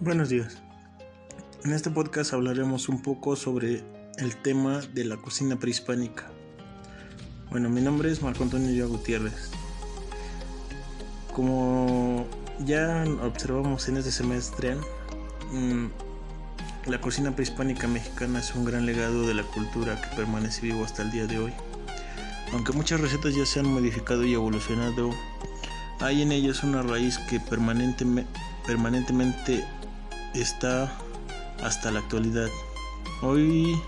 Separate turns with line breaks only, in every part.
Buenos días. En este podcast hablaremos un poco sobre el tema de la cocina prehispánica. Bueno, mi nombre es Marco Antonio Yo Gutiérrez. Como ya observamos en este semestre, mm, la cocina prehispánica mexicana es un gran legado de la cultura que permanece vivo hasta el día de hoy. Aunque muchas recetas ya se han modificado y evolucionado, hay en ellas una raíz que permanentemente está hasta la actualidad. Hoy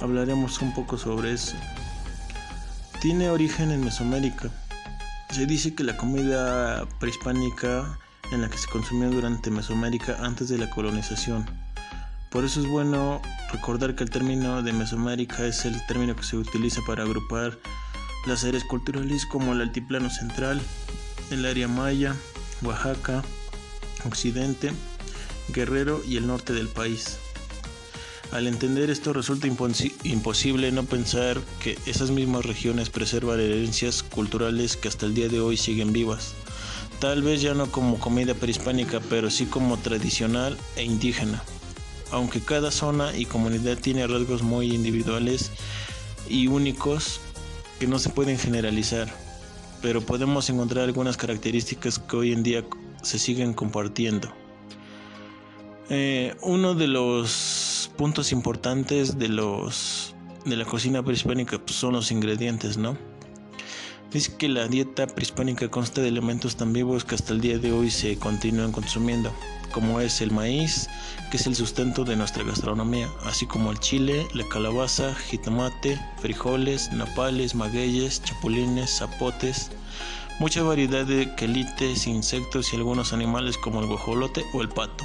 hablaremos un poco sobre eso. Tiene origen en Mesoamérica. Se dice que la comida prehispánica en la que se consumió durante Mesoamérica antes de la colonización. Por eso es bueno recordar que el término de Mesoamérica es el término que se utiliza para agrupar las áreas culturales como el altiplano central, el área maya, Oaxaca, Occidente, Guerrero y el norte del país. Al entender esto resulta imposible no pensar que esas mismas regiones preservan herencias culturales que hasta el día de hoy siguen vivas. Tal vez ya no como comida prehispánica, pero sí como tradicional e indígena. Aunque cada zona y comunidad tiene rasgos muy individuales y únicos que no se pueden generalizar, pero podemos encontrar algunas características que hoy en día se siguen compartiendo. Eh, uno de los puntos importantes de los de la cocina prehispánica pues, son los ingredientes, ¿no? Dice que la dieta prehispánica consta de elementos tan vivos que hasta el día de hoy se continúan consumiendo, como es el maíz, que es el sustento de nuestra gastronomía, así como el chile, la calabaza, jitomate, frijoles, napales, magueyes, chapulines, zapotes, mucha variedad de quelites, insectos y algunos animales como el guajolote o el pato.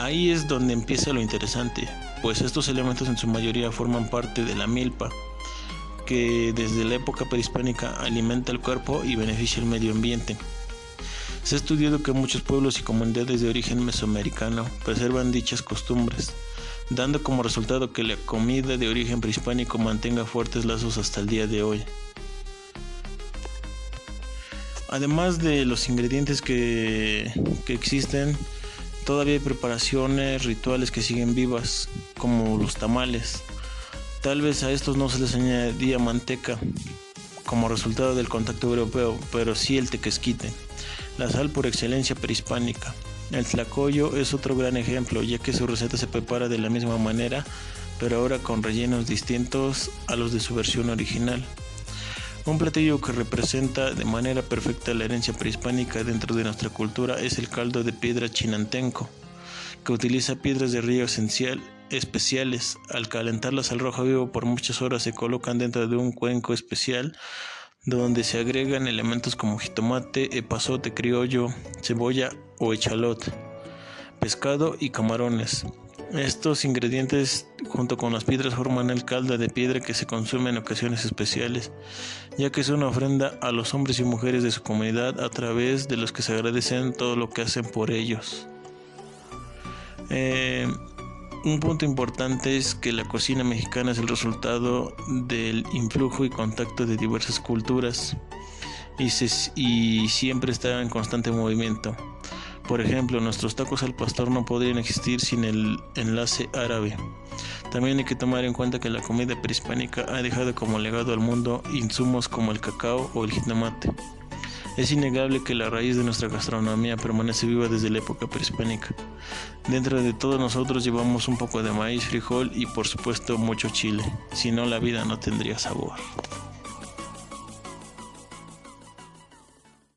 Ahí es donde empieza lo interesante, pues estos elementos en su mayoría forman parte de la milpa, que desde la época prehispánica alimenta el cuerpo y beneficia el medio ambiente. Se ha estudiado que muchos pueblos y comunidades de origen mesoamericano preservan dichas costumbres, dando como resultado que la comida de origen prehispánico mantenga fuertes lazos hasta el día de hoy. Además de los ingredientes que, que existen, Todavía hay preparaciones, rituales que siguen vivas, como los tamales. Tal vez a estos no se les añadía manteca como resultado del contacto europeo, pero sí el tequesquite, la sal por excelencia prehispánica. El tlacoyo es otro gran ejemplo, ya que su receta se prepara de la misma manera, pero ahora con rellenos distintos a los de su versión original. Un platillo que representa de manera perfecta la herencia prehispánica dentro de nuestra cultura es el caldo de piedra chinantenco, que utiliza piedras de río esencial especiales. Al calentarlas al rojo vivo por muchas horas se colocan dentro de un cuenco especial donde se agregan elementos como jitomate, epazote criollo, cebolla o echalote, pescado y camarones. Estos ingredientes junto con las piedras forman el caldo de piedra que se consume en ocasiones especiales, ya que es una ofrenda a los hombres y mujeres de su comunidad a través de los que se agradecen todo lo que hacen por ellos. Eh, un punto importante es que la cocina mexicana es el resultado del influjo y contacto de diversas culturas y, y siempre está en constante movimiento. Por ejemplo, nuestros tacos al pastor no podrían existir sin el enlace árabe. También hay que tomar en cuenta que la comida prehispánica ha dejado como legado al mundo insumos como el cacao o el jitomate. Es innegable que la raíz de nuestra gastronomía permanece viva desde la época prehispánica. Dentro de todos nosotros llevamos un poco de maíz, frijol y por supuesto mucho chile, si no la vida no tendría sabor.